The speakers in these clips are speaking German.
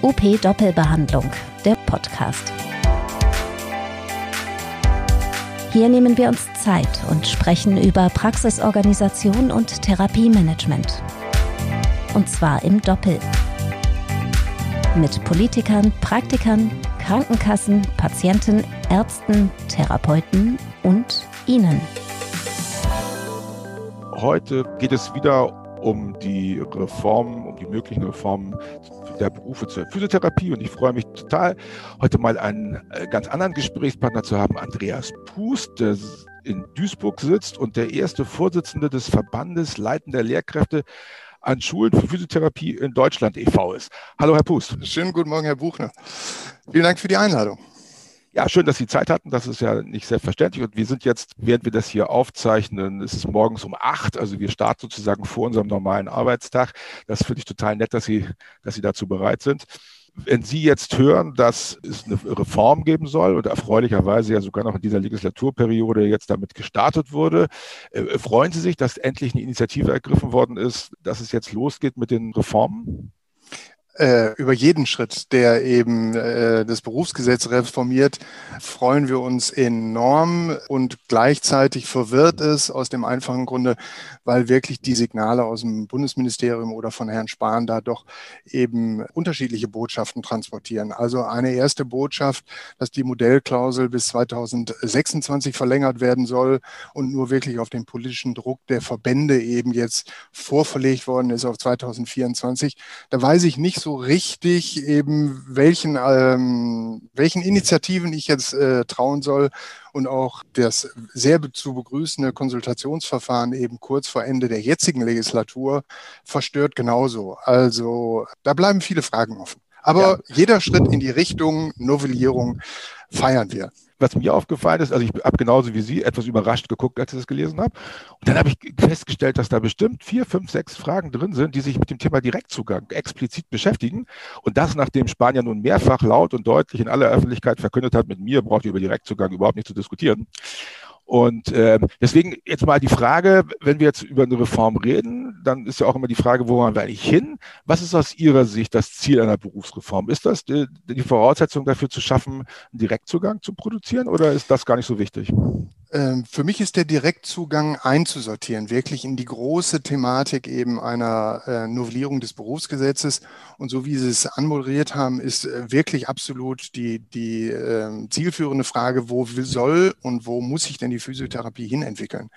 OP Doppelbehandlung, der Podcast. Hier nehmen wir uns Zeit und sprechen über Praxisorganisation und Therapiemanagement. Und zwar im Doppel. Mit Politikern, Praktikern, Krankenkassen, Patienten, Ärzten, Therapeuten und Ihnen. Heute geht es wieder um die Reformen, um die möglichen Reformen der Berufe zur Physiotherapie und ich freue mich total, heute mal einen äh, ganz anderen Gesprächspartner zu haben, Andreas Pust, der in Duisburg sitzt und der erste Vorsitzende des Verbandes leitender Lehrkräfte an Schulen für Physiotherapie in Deutschland e.V. ist. Hallo, Herr Pust. Schönen guten Morgen, Herr Buchner. Vielen Dank für die Einladung. Ja, schön, dass Sie Zeit hatten. Das ist ja nicht selbstverständlich. Und wir sind jetzt, während wir das hier aufzeichnen, es ist morgens um acht. Also wir starten sozusagen vor unserem normalen Arbeitstag. Das finde ich total nett, dass Sie, dass Sie dazu bereit sind. Wenn Sie jetzt hören, dass es eine Reform geben soll und erfreulicherweise ja sogar noch in dieser Legislaturperiode jetzt damit gestartet wurde, äh, freuen Sie sich, dass endlich eine Initiative ergriffen worden ist, dass es jetzt losgeht mit den Reformen? Äh, über jeden Schritt, der eben äh, das Berufsgesetz reformiert, freuen wir uns enorm und gleichzeitig verwirrt es aus dem einfachen Grunde, weil wirklich die Signale aus dem Bundesministerium oder von Herrn Spahn da doch eben unterschiedliche Botschaften transportieren. Also eine erste Botschaft, dass die Modellklausel bis 2026 verlängert werden soll und nur wirklich auf den politischen Druck der Verbände eben jetzt vorverlegt worden ist auf 2024. Da weiß ich nicht so so richtig eben, welchen, ähm, welchen Initiativen ich jetzt äh, trauen soll und auch das sehr zu begrüßende Konsultationsverfahren eben kurz vor Ende der jetzigen Legislatur verstört genauso. Also da bleiben viele Fragen offen. Aber ja. jeder Schritt in die Richtung Novellierung feiern wir was mir aufgefallen ist, also ich habe genauso wie Sie etwas überrascht geguckt, als ich das gelesen habe. Und dann habe ich festgestellt, dass da bestimmt vier, fünf, sechs Fragen drin sind, die sich mit dem Thema Direktzugang explizit beschäftigen. Und das, nachdem Spanier nun mehrfach laut und deutlich in aller Öffentlichkeit verkündet hat, mit mir braucht ihr über Direktzugang überhaupt nicht zu diskutieren. Und äh, deswegen jetzt mal die Frage, wenn wir jetzt über eine Reform reden, dann ist ja auch immer die Frage, wo wollen wir eigentlich hin? Was ist aus Ihrer Sicht das Ziel einer Berufsreform? Ist das die, die Voraussetzung dafür zu schaffen, einen Direktzugang zu produzieren oder ist das gar nicht so wichtig? Ähm, für mich ist der Direktzugang einzusortieren, wirklich in die große Thematik eben einer äh, Novellierung des Berufsgesetzes. Und so wie Sie es anmoderiert haben, ist äh, wirklich absolut die, die äh, zielführende Frage, wo soll und wo muss sich denn die Physiotherapie hinentwickeln?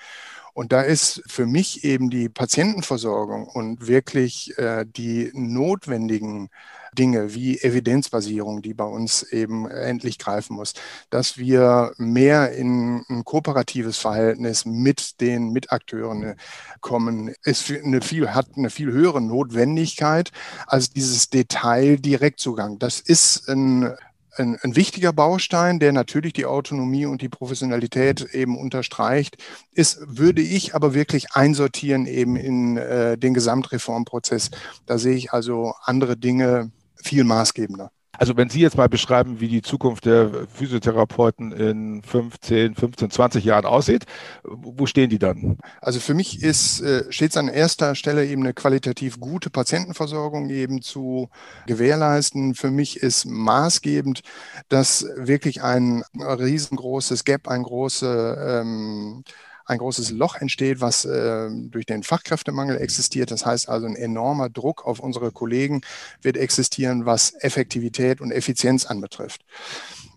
Und da ist für mich eben die Patientenversorgung und wirklich äh, die notwendigen Dinge wie Evidenzbasierung, die bei uns eben endlich greifen muss, dass wir mehr in ein kooperatives Verhältnis mit den Mitakteuren kommen, ist eine viel, hat eine viel höhere Notwendigkeit als dieses Detail-Direktzugang. Das ist ein ein, ein, wichtiger Baustein, der natürlich die Autonomie und die Professionalität eben unterstreicht, ist, würde ich aber wirklich einsortieren eben in äh, den Gesamtreformprozess. Da sehe ich also andere Dinge viel maßgebender. Also wenn Sie jetzt mal beschreiben, wie die Zukunft der Physiotherapeuten in 15, 15, 20 Jahren aussieht, wo stehen die dann? Also für mich ist, äh, steht es an erster Stelle eben eine qualitativ gute Patientenversorgung eben zu gewährleisten. Für mich ist maßgebend, dass wirklich ein riesengroßes Gap, ein große ähm, ein großes Loch entsteht, was äh, durch den Fachkräftemangel existiert. Das heißt also, ein enormer Druck auf unsere Kollegen wird existieren, was Effektivität und Effizienz anbetrifft.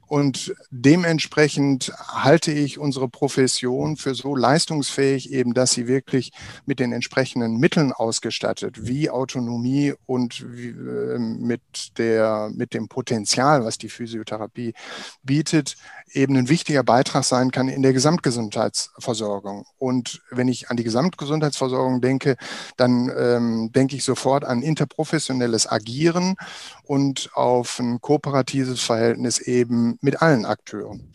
Und dementsprechend halte ich unsere Profession für so leistungsfähig, eben, dass sie wirklich mit den entsprechenden Mitteln ausgestattet, wie Autonomie und wie, äh, mit, der, mit dem Potenzial, was die Physiotherapie bietet, eben ein wichtiger Beitrag sein kann in der Gesamtgesundheitsversorgung. Und wenn ich an die Gesamtgesundheitsversorgung denke, dann ähm, denke ich sofort an interprofessionelles Agieren und auf ein kooperatives Verhältnis eben mit allen Akteuren.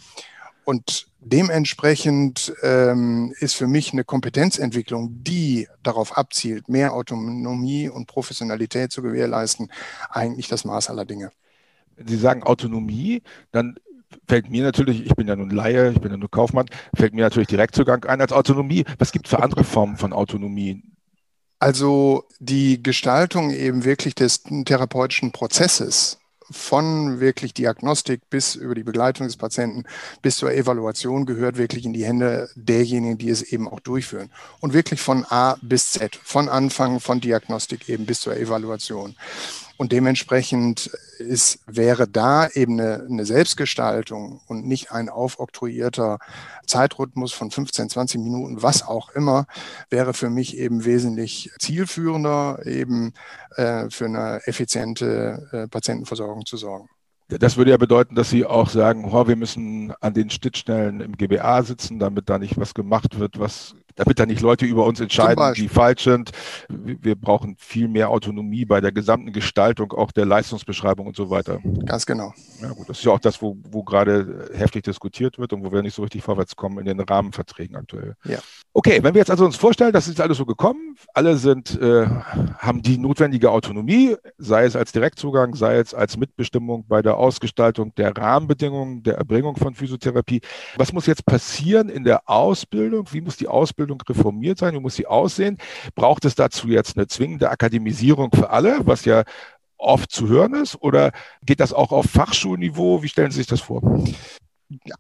Und dementsprechend ähm, ist für mich eine Kompetenzentwicklung, die darauf abzielt, mehr Autonomie und Professionalität zu gewährleisten, eigentlich das Maß aller Dinge. Sie sagen Autonomie, dann fällt mir natürlich, ich bin ja nun Laie, ich bin ja nur Kaufmann, fällt mir natürlich Direktzugang ein als Autonomie. Was gibt es für andere Formen von Autonomie? Also die Gestaltung eben wirklich des therapeutischen Prozesses von wirklich Diagnostik bis über die Begleitung des Patienten bis zur Evaluation gehört wirklich in die Hände derjenigen, die es eben auch durchführen. Und wirklich von A bis Z, von Anfang von Diagnostik eben bis zur Evaluation. Und dementsprechend ist, wäre da eben eine, eine, Selbstgestaltung und nicht ein aufoktroyierter Zeitrhythmus von 15, 20 Minuten, was auch immer, wäre für mich eben wesentlich zielführender, eben äh, für eine effiziente äh, Patientenversorgung zu sorgen. Das würde ja bedeuten, dass Sie auch sagen, oh, wir müssen an den Schnittstellen im GBA sitzen, damit da nicht was gemacht wird, was, damit da nicht Leute über uns entscheiden, die falsch sind. Wir brauchen viel mehr Autonomie bei der gesamten Gestaltung, auch der Leistungsbeschreibung und so weiter. Ganz genau. Ja, gut, das ist ja auch das, wo, wo gerade heftig diskutiert wird und wo wir nicht so richtig vorwärts kommen in den Rahmenverträgen aktuell. Ja. Okay, wenn wir jetzt also uns vorstellen, das ist alles so gekommen, alle sind, äh, haben die notwendige Autonomie, sei es als Direktzugang, sei es als Mitbestimmung bei der Ausgestaltung der Rahmenbedingungen der Erbringung von Physiotherapie. Was muss jetzt passieren in der Ausbildung? Wie muss die Ausbildung reformiert sein? Wie muss sie aussehen? Braucht es dazu jetzt eine zwingende Akademisierung für alle, was ja oft zu hören ist? Oder geht das auch auf Fachschulniveau? Wie stellen Sie sich das vor?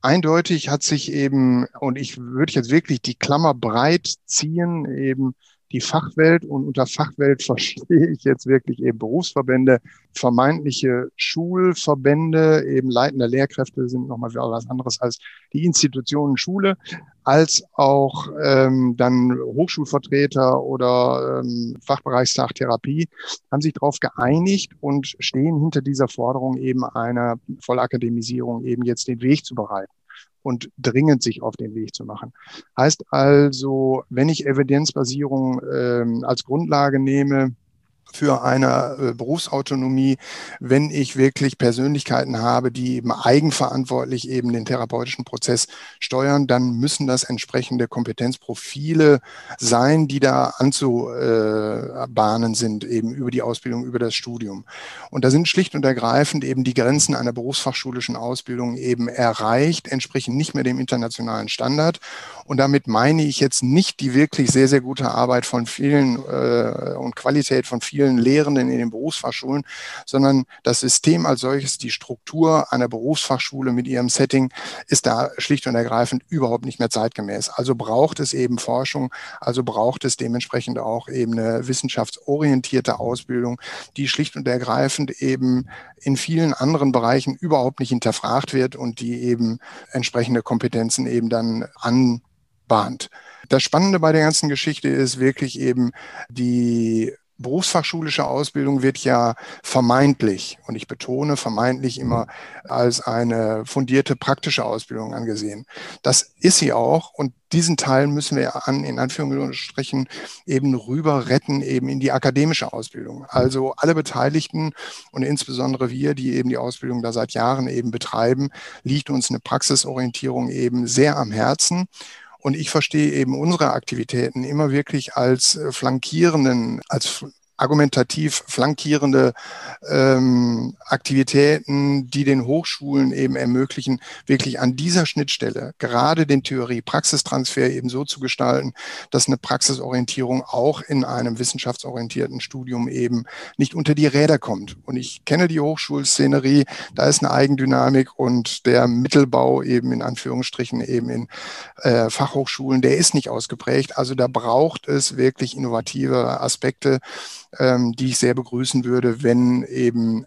Eindeutig hat sich eben, und ich würde jetzt wirklich die Klammer breit ziehen, eben die Fachwelt und unter Fachwelt verstehe ich jetzt wirklich eben Berufsverbände, vermeintliche Schulverbände, eben leitende Lehrkräfte sind nochmal was anderes als die Institutionen Schule, als auch ähm, dann Hochschulvertreter oder ähm, Fachbereichstag Therapie haben sich darauf geeinigt und stehen hinter dieser Forderung eben einer Vollakademisierung eben jetzt den Weg zu bereiten und dringend sich auf den Weg zu machen. Heißt also, wenn ich Evidenzbasierung ähm, als Grundlage nehme, für eine äh, Berufsautonomie, wenn ich wirklich Persönlichkeiten habe, die eben eigenverantwortlich eben den therapeutischen Prozess steuern, dann müssen das entsprechende Kompetenzprofile sein, die da anzubahnen sind, eben über die Ausbildung, über das Studium. Und da sind schlicht und ergreifend eben die Grenzen einer berufsfachschulischen Ausbildung eben erreicht, entsprechen nicht mehr dem internationalen Standard. Und damit meine ich jetzt nicht die wirklich sehr, sehr gute Arbeit von vielen äh, und Qualität von vielen Lehrenden in den Berufsfachschulen, sondern das System als solches, die Struktur einer Berufsfachschule mit ihrem Setting ist da schlicht und ergreifend überhaupt nicht mehr zeitgemäß. Also braucht es eben Forschung, also braucht es dementsprechend auch eben eine wissenschaftsorientierte Ausbildung, die schlicht und ergreifend eben in vielen anderen Bereichen überhaupt nicht hinterfragt wird und die eben entsprechende Kompetenzen eben dann anbahnt. Das Spannende bei der ganzen Geschichte ist wirklich eben die berufsfachschulische Ausbildung wird ja vermeintlich, und ich betone vermeintlich immer als eine fundierte praktische Ausbildung angesehen. Das ist sie auch und diesen Teil müssen wir an, in Anführungsstrichen eben rüber retten, eben in die akademische Ausbildung. Also alle Beteiligten und insbesondere wir, die eben die Ausbildung da seit Jahren eben betreiben, liegt uns eine Praxisorientierung eben sehr am Herzen. Und ich verstehe eben unsere Aktivitäten immer wirklich als äh, flankierenden, als argumentativ flankierende ähm, Aktivitäten, die den Hochschulen eben ermöglichen, wirklich an dieser Schnittstelle gerade den Theorie-Praxistransfer eben so zu gestalten, dass eine Praxisorientierung auch in einem wissenschaftsorientierten Studium eben nicht unter die Räder kommt. Und ich kenne die Hochschulszenerie, da ist eine Eigendynamik und der Mittelbau eben in Anführungsstrichen eben in äh, Fachhochschulen, der ist nicht ausgeprägt. Also da braucht es wirklich innovative Aspekte, ähm, die ich sehr begrüßen würde, wenn eben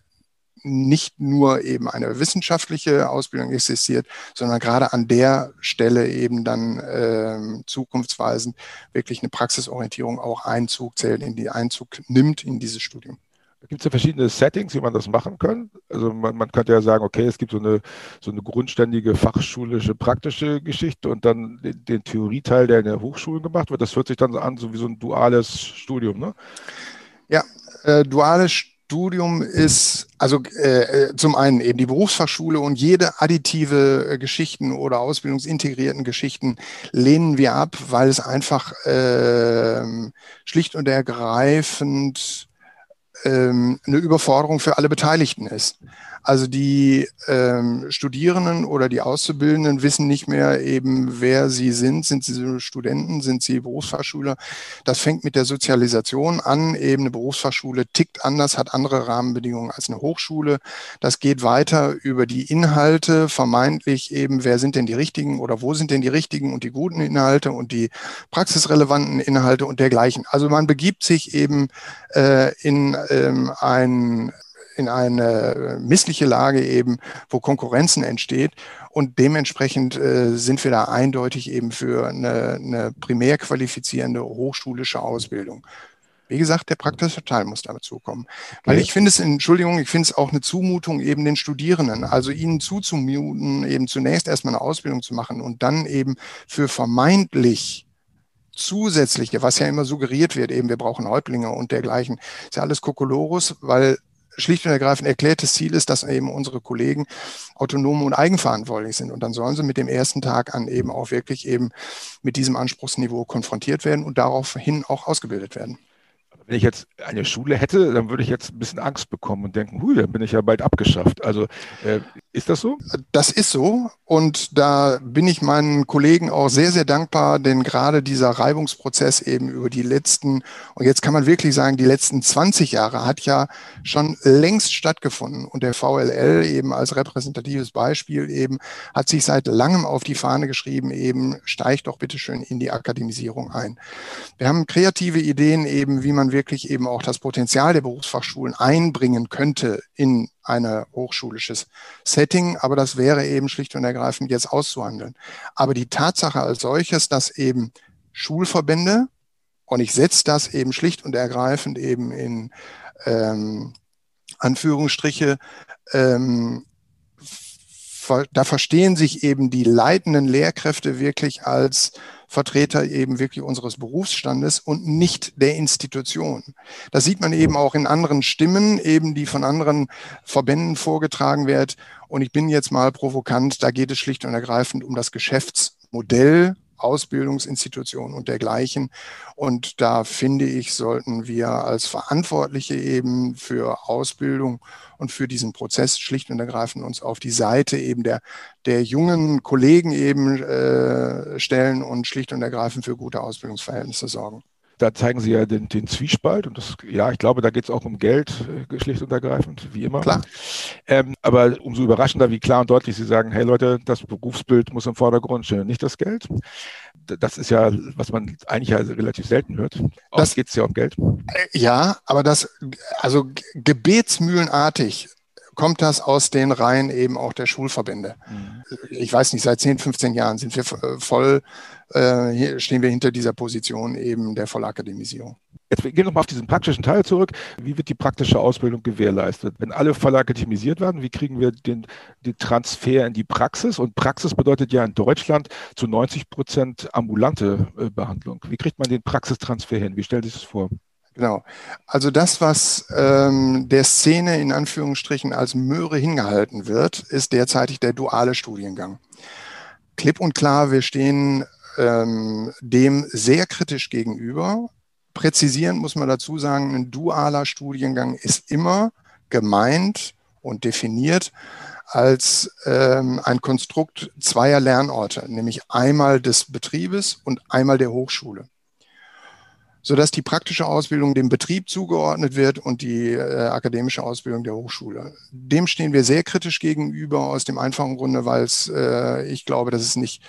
nicht nur eben eine wissenschaftliche Ausbildung existiert, sondern gerade an der Stelle eben dann ähm, zukunftsweisend wirklich eine Praxisorientierung auch Einzug zählt, in die Einzug nimmt in dieses Studium. Gibt es ja verschiedene Settings, wie man das machen kann. Also man, man, könnte ja sagen, okay, es gibt so eine, so eine grundständige fachschulische praktische Geschichte und dann den, den Theorieteil, der in der Hochschule gemacht wird. Das hört sich dann an, so wie so ein duales Studium, ne? Ja, äh, duales Studium ist also äh, äh, zum einen eben die Berufsfachschule und jede additive äh, Geschichten oder ausbildungsintegrierten Geschichten lehnen wir ab, weil es einfach äh, schlicht und ergreifend ähm, eine Überforderung für alle Beteiligten ist. Also die ähm, Studierenden oder die Auszubildenden wissen nicht mehr eben, wer sie sind. Sind sie Studenten? Sind sie Berufsfachschüler? Das fängt mit der Sozialisation an. Eben eine Berufsfachschule tickt anders, hat andere Rahmenbedingungen als eine Hochschule. Das geht weiter über die Inhalte, vermeintlich eben, wer sind denn die richtigen oder wo sind denn die richtigen und die guten Inhalte und die praxisrelevanten Inhalte und dergleichen. Also man begibt sich eben äh, in ähm, ein in eine missliche Lage eben, wo Konkurrenzen entsteht. Und dementsprechend äh, sind wir da eindeutig eben für eine, eine primär qualifizierende hochschulische Ausbildung. Wie gesagt, der praktische Teil muss dazu kommen. Weil ich finde es, Entschuldigung, ich finde es auch eine Zumutung eben den Studierenden, also ihnen zuzumuten, eben zunächst erstmal eine Ausbildung zu machen und dann eben für vermeintlich zusätzliche, was ja immer suggeriert wird, eben wir brauchen Häuptlinge und dergleichen, ist ja alles Kokolorus, weil schlicht und ergreifend erklärtes Ziel ist, dass eben unsere Kollegen autonom und eigenverantwortlich sind. Und dann sollen sie mit dem ersten Tag an eben auch wirklich eben mit diesem Anspruchsniveau konfrontiert werden und daraufhin auch ausgebildet werden. Wenn ich jetzt eine Schule hätte, dann würde ich jetzt ein bisschen Angst bekommen und denken, hui, dann bin ich ja bald abgeschafft. Also äh, ist das so? Das ist so. Und da bin ich meinen Kollegen auch sehr, sehr dankbar, denn gerade dieser Reibungsprozess eben über die letzten, und jetzt kann man wirklich sagen, die letzten 20 Jahre hat ja schon längst stattgefunden. Und der VLL eben als repräsentatives Beispiel eben hat sich seit langem auf die Fahne geschrieben, eben steigt doch bitte schön in die Akademisierung ein. Wir haben kreative Ideen eben, wie man wirklich eben auch das Potenzial der Berufsfachschulen einbringen könnte in ein hochschulisches Setting, aber das wäre eben schlicht und ergreifend jetzt auszuhandeln. Aber die Tatsache als solches, dass eben Schulverbände, und ich setze das eben schlicht und ergreifend eben in ähm, Anführungsstriche, ähm, da verstehen sich eben die leitenden Lehrkräfte wirklich als Vertreter eben wirklich unseres Berufsstandes und nicht der Institution. Das sieht man eben auch in anderen Stimmen, eben die von anderen Verbänden vorgetragen wird. Und ich bin jetzt mal provokant, da geht es schlicht und ergreifend um das Geschäftsmodell Ausbildungsinstitutionen und dergleichen. Und da finde ich, sollten wir als Verantwortliche eben für Ausbildung und für diesen Prozess schlicht und ergreifend uns auf die Seite eben der, der jungen Kollegen eben äh, stellen und schlicht und ergreifend für gute Ausbildungsverhältnisse sorgen da zeigen Sie ja den, den Zwiespalt und das, ja, ich glaube, da geht es auch um Geld, äh, schlicht und ergreifend, wie immer. Klar. Ähm, aber umso überraschender, wie klar und deutlich Sie sagen, hey Leute, das Berufsbild muss im Vordergrund stehen, nicht das Geld. Das ist ja, was man eigentlich ja relativ selten hört. Das geht es ja um Geld. Äh, ja, aber das, also gebetsmühlenartig kommt das aus den Reihen eben auch der Schulverbände. Mhm. Ich weiß nicht, seit 10, 15 Jahren sind wir äh, voll äh, stehen wir hinter dieser Position eben der Vollakademisierung. Jetzt gehen wir nochmal auf diesen praktischen Teil zurück. Wie wird die praktische Ausbildung gewährleistet? Wenn alle vollakademisiert werden, wie kriegen wir den, den Transfer in die Praxis? Und Praxis bedeutet ja in Deutschland zu 90 Prozent ambulante äh, Behandlung. Wie kriegt man den Praxistransfer hin? Wie stellt sich das vor? Genau. Also das, was ähm, der Szene in Anführungsstrichen als Möhre hingehalten wird, ist derzeitig der duale Studiengang. Klipp und klar, wir stehen ähm, dem sehr kritisch gegenüber. Präzisieren muss man dazu sagen, ein dualer Studiengang ist immer gemeint und definiert als ähm, ein Konstrukt zweier Lernorte, nämlich einmal des Betriebes und einmal der Hochschule sodass die praktische Ausbildung dem Betrieb zugeordnet wird und die äh, akademische Ausbildung der Hochschule. Dem stehen wir sehr kritisch gegenüber aus dem einfachen Grunde, weil äh, ich glaube, dass es nicht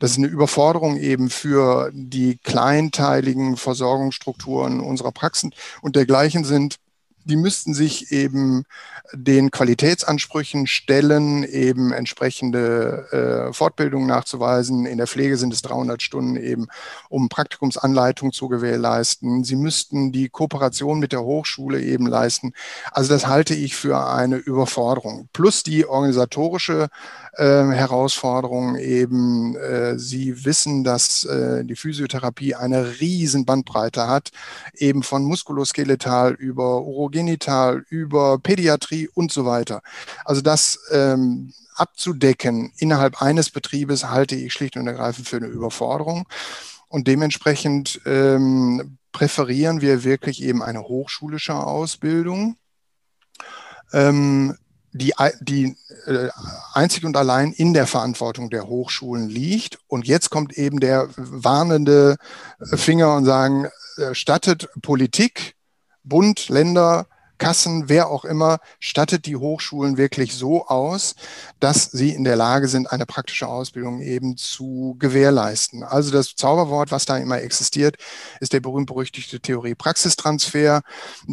das ist eine Überforderung eben für die kleinteiligen Versorgungsstrukturen unserer Praxen und dergleichen sind die müssten sich eben den Qualitätsansprüchen stellen, eben entsprechende äh, Fortbildungen nachzuweisen. In der Pflege sind es 300 Stunden eben, um Praktikumsanleitung zu gewährleisten. Sie müssten die Kooperation mit der Hochschule eben leisten. Also das halte ich für eine Überforderung. Plus die organisatorische äh, Herausforderung eben. Äh, Sie wissen, dass äh, die Physiotherapie eine riesen Bandbreite hat, eben von muskuloskeletal über Urologie Genital, über Pädiatrie und so weiter. Also das ähm, abzudecken innerhalb eines Betriebes halte ich schlicht und ergreifend für eine Überforderung. Und dementsprechend ähm, präferieren wir wirklich eben eine hochschulische Ausbildung. Ähm, die, die äh, einzig und allein in der Verantwortung der Hochschulen liegt. Und jetzt kommt eben der warnende Finger und sagen, äh, stattet Politik, Bund, Länder, Kassen, wer auch immer, stattet die Hochschulen wirklich so aus, dass sie in der Lage sind, eine praktische Ausbildung eben zu gewährleisten. Also das Zauberwort, was da immer existiert, ist der berühmt-berüchtigte Theorie-Praxistransfer.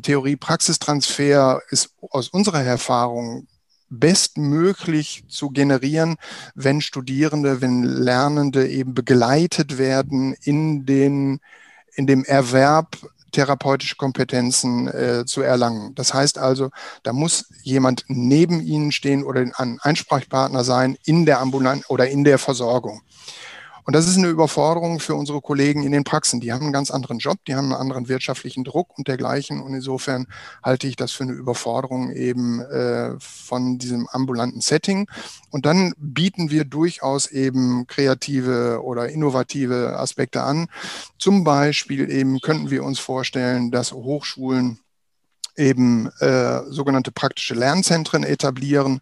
Theorie-Praxistransfer ist aus unserer Erfahrung bestmöglich zu generieren, wenn Studierende, wenn Lernende eben begleitet werden in den in dem Erwerb therapeutische Kompetenzen äh, zu erlangen. Das heißt also, da muss jemand neben Ihnen stehen oder ein Einsprechpartner sein in der Ambulanz oder in der Versorgung. Und das ist eine Überforderung für unsere Kollegen in den Praxen. Die haben einen ganz anderen Job, die haben einen anderen wirtschaftlichen Druck und dergleichen. Und insofern halte ich das für eine Überforderung eben äh, von diesem ambulanten Setting. Und dann bieten wir durchaus eben kreative oder innovative Aspekte an. Zum Beispiel eben könnten wir uns vorstellen, dass Hochschulen eben äh, sogenannte praktische Lernzentren etablieren,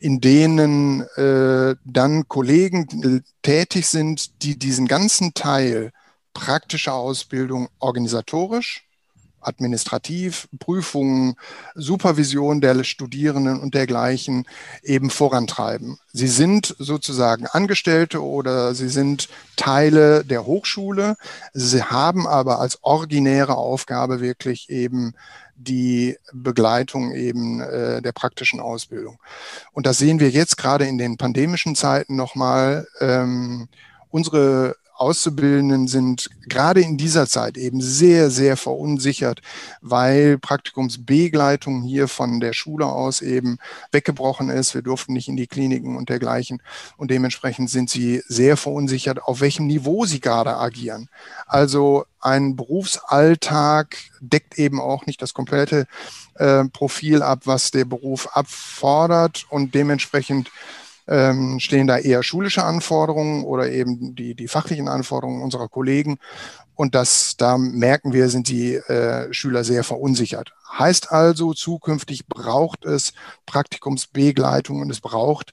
in denen äh, dann Kollegen tätig sind, die diesen ganzen Teil praktischer Ausbildung organisatorisch, administrativ, Prüfungen, Supervision der Studierenden und dergleichen eben vorantreiben. Sie sind sozusagen Angestellte oder sie sind Teile der Hochschule. Sie haben aber als originäre Aufgabe wirklich eben die Begleitung eben äh, der praktischen Ausbildung. Und das sehen wir jetzt gerade in den pandemischen Zeiten nochmal. Ähm, unsere Auszubildenden sind gerade in dieser Zeit eben sehr, sehr verunsichert, weil Praktikumsbegleitung hier von der Schule aus eben weggebrochen ist. Wir durften nicht in die Kliniken und dergleichen. Und dementsprechend sind sie sehr verunsichert, auf welchem Niveau sie gerade agieren. Also ein Berufsalltag deckt eben auch nicht das komplette äh, Profil ab, was der Beruf abfordert und dementsprechend ähm, stehen da eher schulische Anforderungen oder eben die, die fachlichen Anforderungen unserer Kollegen. Und das, da merken wir, sind die äh, Schüler sehr verunsichert. Heißt also, zukünftig braucht es Praktikumsbegleitung und es braucht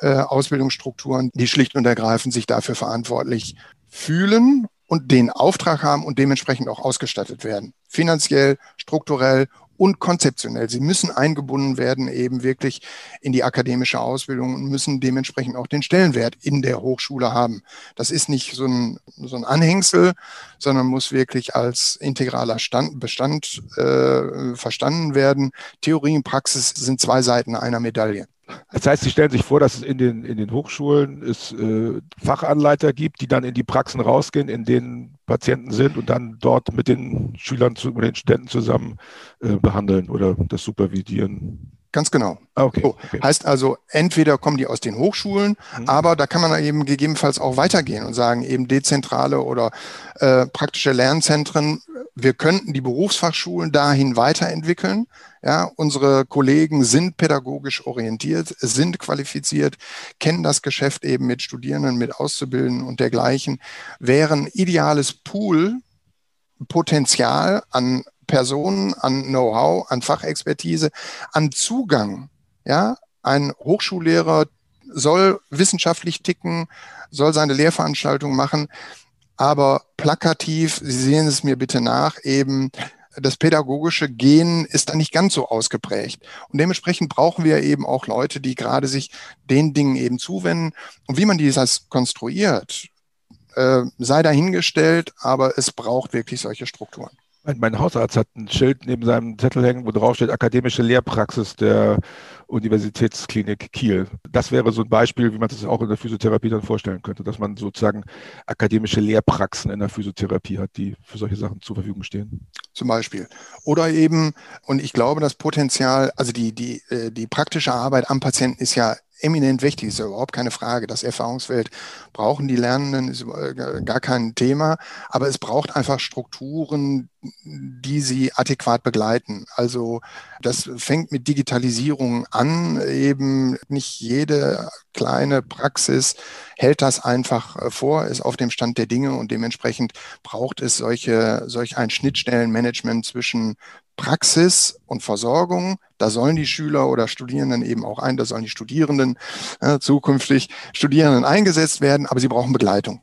äh, Ausbildungsstrukturen, die schlicht und ergreifend sich dafür verantwortlich fühlen und den Auftrag haben und dementsprechend auch ausgestattet werden. Finanziell, strukturell und konzeptionell. Sie müssen eingebunden werden eben wirklich in die akademische Ausbildung und müssen dementsprechend auch den Stellenwert in der Hochschule haben. Das ist nicht so ein, so ein Anhängsel, sondern muss wirklich als integraler Stand, Bestand äh, verstanden werden. Theorie und Praxis sind zwei Seiten einer Medaille. Das heißt, Sie stellen sich vor, dass es in den, in den Hochschulen es äh, Fachanleiter gibt, die dann in die Praxen rausgehen, in denen Patienten sind und dann dort mit den Schülern, zu, mit den Studenten zusammen äh, behandeln oder das supervidieren. Ganz genau. Okay, so, okay. Heißt also, entweder kommen die aus den Hochschulen, mhm. aber da kann man eben gegebenenfalls auch weitergehen und sagen, eben dezentrale oder äh, praktische Lernzentren. Wir könnten die Berufsfachschulen dahin weiterentwickeln. Ja, unsere Kollegen sind pädagogisch orientiert, sind qualifiziert, kennen das Geschäft eben mit Studierenden, mit Auszubildenden und dergleichen, wären ideales Pool Potenzial an Personen, an Know-how, an Fachexpertise, an Zugang. Ja, ein Hochschullehrer soll wissenschaftlich ticken, soll seine Lehrveranstaltung machen, aber plakativ, Sie sehen es mir bitte nach, eben das pädagogische Gen ist da nicht ganz so ausgeprägt. Und dementsprechend brauchen wir eben auch Leute, die gerade sich den Dingen eben zuwenden. Und wie man dieses konstruiert, äh, sei dahingestellt, aber es braucht wirklich solche Strukturen. Mein, mein, Hausarzt hat ein Schild neben seinem Zettel hängen, wo drauf steht Akademische Lehrpraxis der Universitätsklinik Kiel. Das wäre so ein Beispiel, wie man sich das auch in der Physiotherapie dann vorstellen könnte, dass man sozusagen akademische Lehrpraxen in der Physiotherapie hat, die für solche Sachen zur Verfügung stehen. Zum Beispiel. Oder eben, und ich glaube, das Potenzial, also die, die, äh, die praktische Arbeit am Patienten ist ja eminent wichtig, ist ja überhaupt keine Frage. Das Erfahrungsfeld brauchen die Lernenden, ist gar kein Thema, aber es braucht einfach Strukturen, die sie adäquat begleiten. Also das fängt mit Digitalisierung an, eben nicht jede kleine Praxis hält das einfach vor, ist auf dem Stand der Dinge und dementsprechend braucht es solche, solch ein Schnittstellenmanagement zwischen Praxis und Versorgung. Da sollen die Schüler oder Studierenden eben auch ein, da sollen die Studierenden äh, zukünftig Studierenden eingesetzt werden, aber sie brauchen Begleitung.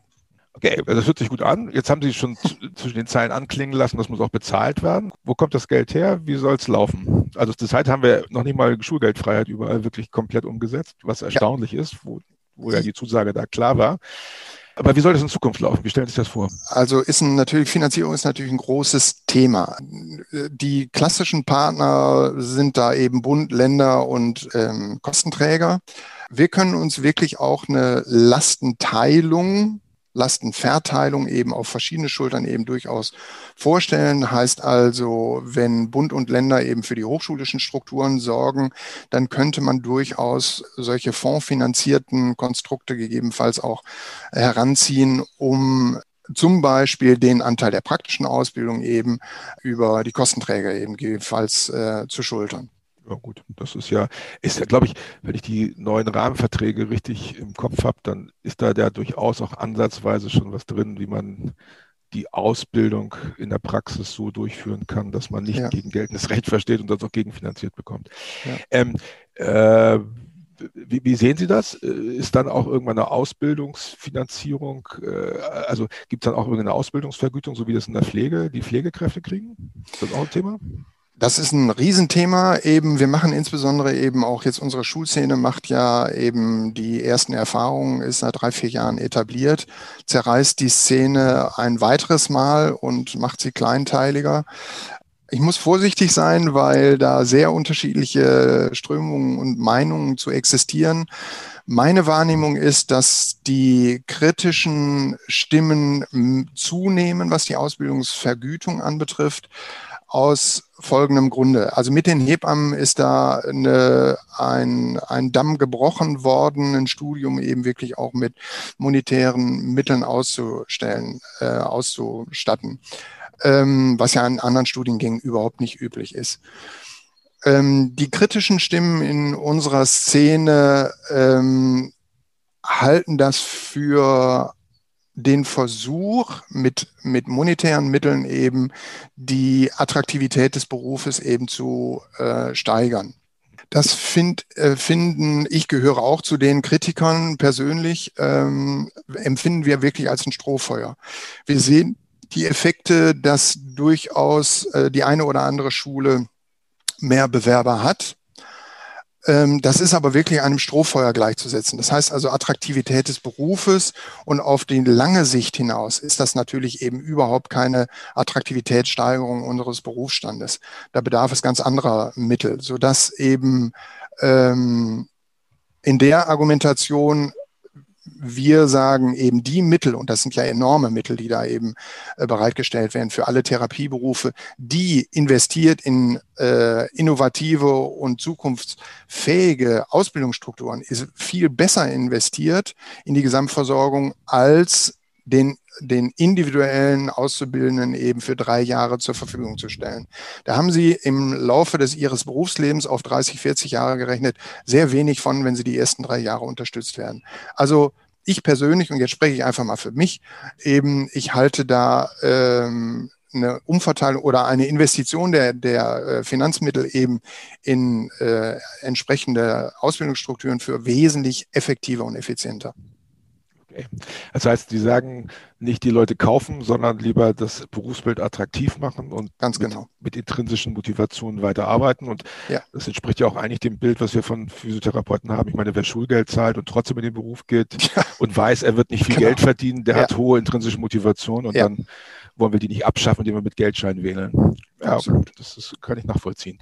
Okay, das hört sich gut an. Jetzt haben Sie schon zwischen den Zeilen anklingen lassen, das muss auch bezahlt werden. Wo kommt das Geld her? Wie soll es laufen? Also zurzeit haben wir noch nicht mal Schulgeldfreiheit überall wirklich komplett umgesetzt, was erstaunlich ja. ist, wo, wo ja die Zusage da klar war. Aber wie soll das in Zukunft laufen? Wie stellen Sie sich das vor? Also ist ein, natürlich, Finanzierung ist natürlich ein großes Thema. Die klassischen Partner sind da eben Bund, Länder und ähm, Kostenträger. Wir können uns wirklich auch eine Lastenteilung Lastenverteilung eben auf verschiedene Schultern eben durchaus vorstellen. Heißt also, wenn Bund und Länder eben für die hochschulischen Strukturen sorgen, dann könnte man durchaus solche fondsfinanzierten Konstrukte gegebenenfalls auch heranziehen, um zum Beispiel den Anteil der praktischen Ausbildung eben über die Kostenträger eben gegebenenfalls äh, zu schultern. Ja gut, das ist ja, ist ja, glaube ich, wenn ich die neuen Rahmenverträge richtig im Kopf habe, dann ist da ja durchaus auch ansatzweise schon was drin, wie man die Ausbildung in der Praxis so durchführen kann, dass man nicht ja. gegen geltendes Recht versteht und das auch gegenfinanziert bekommt. Ja. Ähm, äh, wie, wie, sehen Sie das? Äh, ist dann auch irgendwann eine Ausbildungsfinanzierung? Äh, also gibt es dann auch irgendeine Ausbildungsvergütung, so wie das in der Pflege die Pflegekräfte kriegen? Ist das auch ein Thema? Das ist ein Riesenthema. Eben, wir machen insbesondere eben auch jetzt unsere Schulszene macht ja eben die ersten Erfahrungen, ist seit drei, vier Jahren etabliert, zerreißt die Szene ein weiteres Mal und macht sie kleinteiliger. Ich muss vorsichtig sein, weil da sehr unterschiedliche Strömungen und Meinungen zu existieren. Meine Wahrnehmung ist, dass die kritischen Stimmen zunehmen, was die Ausbildungsvergütung anbetrifft aus folgendem Grunde. Also mit den Hebammen ist da eine, ein, ein Damm gebrochen worden, ein Studium eben wirklich auch mit monetären Mitteln auszustellen, äh, auszustatten, ähm, was ja in anderen Studiengängen überhaupt nicht üblich ist. Ähm, die kritischen Stimmen in unserer Szene ähm, halten das für den Versuch, mit, mit monetären Mitteln eben die Attraktivität des Berufes eben zu äh, steigern. Das find, äh, finden, ich gehöre auch zu den Kritikern persönlich, ähm, empfinden wir wirklich als ein Strohfeuer. Wir sehen die Effekte, dass durchaus äh, die eine oder andere Schule mehr Bewerber hat das ist aber wirklich einem Strohfeuer gleichzusetzen. Das heißt also Attraktivität des Berufes und auf die lange Sicht hinaus ist das natürlich eben überhaupt keine Attraktivitätssteigerung unseres Berufsstandes. Da bedarf es ganz anderer Mittel, sodass eben ähm, in der Argumentation wir sagen eben die Mittel, und das sind ja enorme Mittel, die da eben äh, bereitgestellt werden für alle Therapieberufe, die investiert in äh, innovative und zukunftsfähige Ausbildungsstrukturen, ist viel besser investiert in die Gesamtversorgung als den den individuellen Auszubildenden eben für drei Jahre zur Verfügung zu stellen. Da haben Sie im Laufe des Ihres Berufslebens auf 30, 40 Jahre gerechnet sehr wenig von, wenn Sie die ersten drei Jahre unterstützt werden. Also ich persönlich, und jetzt spreche ich einfach mal für mich, eben, ich halte da ähm, eine Umverteilung oder eine Investition der, der äh, Finanzmittel eben in äh, entsprechende Ausbildungsstrukturen für wesentlich effektiver und effizienter. Okay. Das heißt, die sagen nicht die Leute kaufen, sondern lieber das Berufsbild attraktiv machen und ganz genau mit, mit intrinsischen Motivationen weiterarbeiten. Und ja. das entspricht ja auch eigentlich dem Bild, was wir von Physiotherapeuten haben. Ich meine, wer Schulgeld zahlt und trotzdem in den Beruf geht ja. und weiß, er wird nicht viel genau. Geld verdienen, der ja. hat hohe intrinsische Motivation und dann wollen wir die nicht abschaffen, indem wir mit Geldschein wählen. Ja, Absolut. Das, das kann ich nachvollziehen.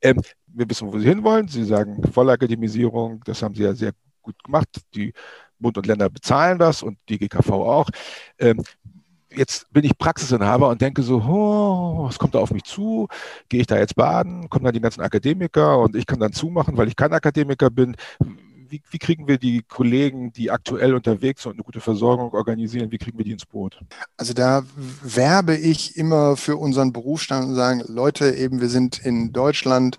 Ähm, wir wissen, wo Sie hinwollen. Sie sagen Vollakademisierung, das haben Sie ja sehr gut gemacht. Die Bund und Länder bezahlen das und die GKV auch. Ähm, jetzt bin ich Praxisinhaber und denke so, oh, was kommt da auf mich zu? Gehe ich da jetzt baden? Kommen dann die ganzen Akademiker und ich kann dann zumachen, weil ich kein Akademiker bin. Wie, wie kriegen wir die Kollegen, die aktuell unterwegs sind und eine gute Versorgung organisieren, wie kriegen wir die ins Boot? Also da werbe ich immer für unseren Berufsstand und sagen, Leute, eben wir sind in Deutschland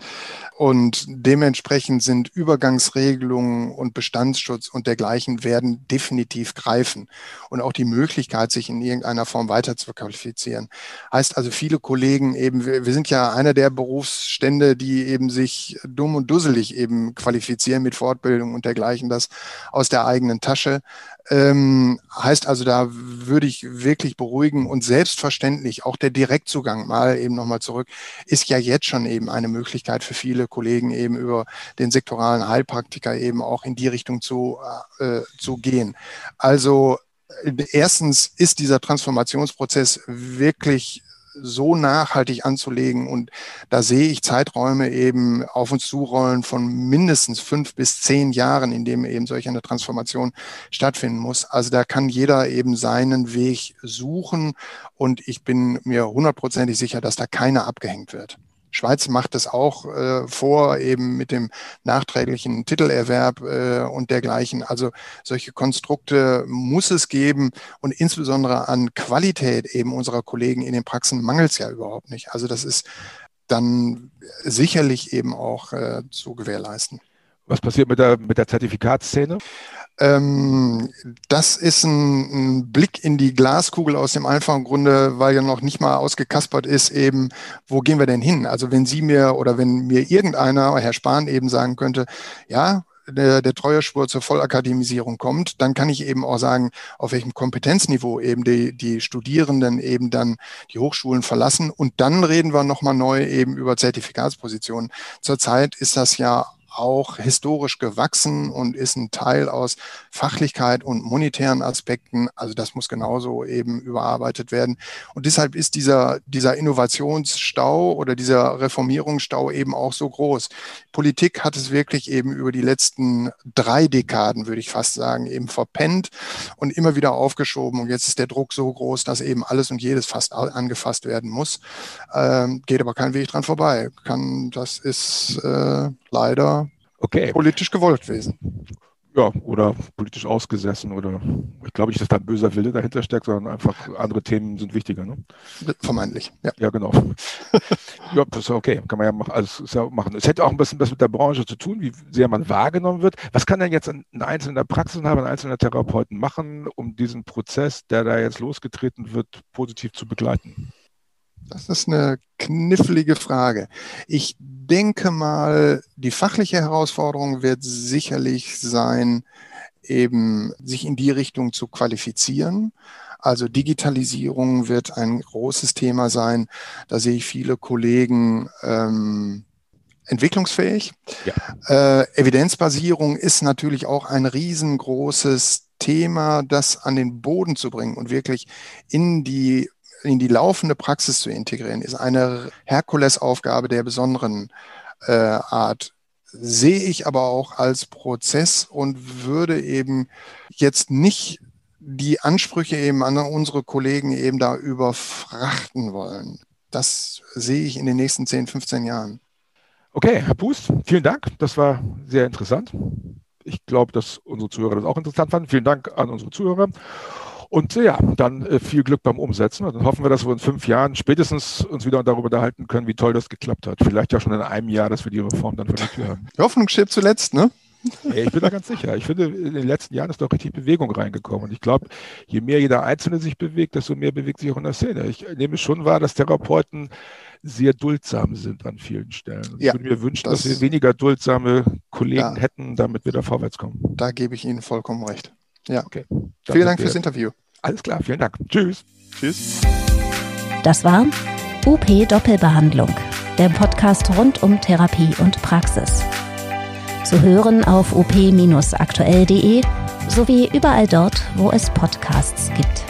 und dementsprechend sind Übergangsregelungen und Bestandsschutz und dergleichen werden definitiv greifen. Und auch die Möglichkeit, sich in irgendeiner Form weiter zu qualifizieren. Heißt also, viele Kollegen eben, wir, wir sind ja einer der Berufsstände, die eben sich dumm und dusselig eben qualifizieren mit Fortbildung und dergleichen, das aus der eigenen Tasche. Ähm, heißt also, da würde ich wirklich beruhigen und selbstverständlich auch der Direktzugang mal eben nochmal zurück ist ja jetzt schon eben eine Möglichkeit für viele Kollegen eben über den sektoralen Heilpraktiker eben auch in die Richtung zu, äh, zu gehen. Also äh, erstens ist dieser Transformationsprozess wirklich so nachhaltig anzulegen. Und da sehe ich Zeiträume eben auf uns zurollen von mindestens fünf bis zehn Jahren, in dem eben solch eine Transformation stattfinden muss. Also da kann jeder eben seinen Weg suchen. Und ich bin mir hundertprozentig sicher, dass da keiner abgehängt wird. Schweiz macht es auch äh, vor, eben mit dem nachträglichen Titelerwerb äh, und dergleichen. Also solche Konstrukte muss es geben und insbesondere an Qualität eben unserer Kollegen in den Praxen mangelt es ja überhaupt nicht. Also das ist dann sicherlich eben auch äh, zu gewährleisten. Was passiert mit der, mit der Zertifikatsszene? Ähm, das ist ein, ein, Blick in die Glaskugel aus dem einfachen Grunde, weil ja noch nicht mal ausgekaspert ist, eben, wo gehen wir denn hin? Also wenn Sie mir oder wenn mir irgendeiner, Herr Spahn eben sagen könnte, ja, der, der Treueschwur zur Vollakademisierung kommt, dann kann ich eben auch sagen, auf welchem Kompetenzniveau eben die, die Studierenden eben dann die Hochschulen verlassen. Und dann reden wir nochmal neu eben über Zertifikatspositionen. Zurzeit ist das ja auch historisch gewachsen und ist ein Teil aus Fachlichkeit und monetären Aspekten. Also das muss genauso eben überarbeitet werden. Und deshalb ist dieser, dieser Innovationsstau oder dieser Reformierungsstau eben auch so groß. Politik hat es wirklich eben über die letzten drei Dekaden, würde ich fast sagen, eben verpennt und immer wieder aufgeschoben. Und jetzt ist der Druck so groß, dass eben alles und jedes fast angefasst werden muss. Ähm, geht aber kein Weg dran vorbei. Kann, das ist äh, leider okay. politisch gewollt gewesen. Ja, oder politisch ausgesessen oder ich glaube nicht, dass da ein böser Wille dahinter steckt, sondern einfach andere Themen sind wichtiger. Ne? Vermeintlich, ja. Ja, genau. ja, das ist okay, kann man ja machen. Also, ja machen. Es hätte auch ein bisschen was mit der Branche zu tun, wie sehr man wahrgenommen wird. Was kann denn jetzt ein, ein einzelner Praxisinhaber, ein einzelner Therapeuten machen, um diesen Prozess, der da jetzt losgetreten wird, positiv zu begleiten? Das ist eine knifflige Frage. Ich denke mal, die fachliche Herausforderung wird sicherlich sein, eben sich in die Richtung zu qualifizieren. Also Digitalisierung wird ein großes Thema sein. Da sehe ich viele Kollegen ähm, entwicklungsfähig. Ja. Äh, Evidenzbasierung ist natürlich auch ein riesengroßes Thema, das an den Boden zu bringen und wirklich in die in die laufende Praxis zu integrieren, ist eine Herkulesaufgabe der besonderen äh, Art. Sehe ich aber auch als Prozess und würde eben jetzt nicht die Ansprüche eben an unsere Kollegen eben da überfrachten wollen. Das sehe ich in den nächsten 10, 15 Jahren. Okay, Herr Pust, vielen Dank. Das war sehr interessant. Ich glaube, dass unsere Zuhörer das auch interessant fanden. Vielen Dank an unsere Zuhörer. Und ja, dann äh, viel Glück beim Umsetzen. Und dann hoffen wir, dass wir in fünf Jahren spätestens uns wieder darüber unterhalten können, wie toll das geklappt hat. Vielleicht ja schon in einem Jahr, dass wir die Reform dann vor der Tür haben. Die Hoffnung stirbt zuletzt, ne? Ich bin da ganz sicher. Ich finde, in den letzten Jahren ist doch richtig Bewegung reingekommen. Und ich glaube, je mehr jeder Einzelne sich bewegt, desto mehr bewegt sich auch in der Szene. Ich nehme schon wahr, dass Therapeuten sehr duldsam sind an vielen Stellen. Und ja, ich würde mir wünschen, das, dass wir weniger duldsame Kollegen ja, hätten, damit wir da vorwärts kommen. Da gebe ich Ihnen vollkommen recht. Ja. Okay. Vielen Dank fürs Interview. Alles klar, vielen Dank. Tschüss. Tschüss. Das war UP Doppelbehandlung, der Podcast rund um Therapie und Praxis. Zu hören auf op-aktuell.de sowie überall dort, wo es Podcasts gibt.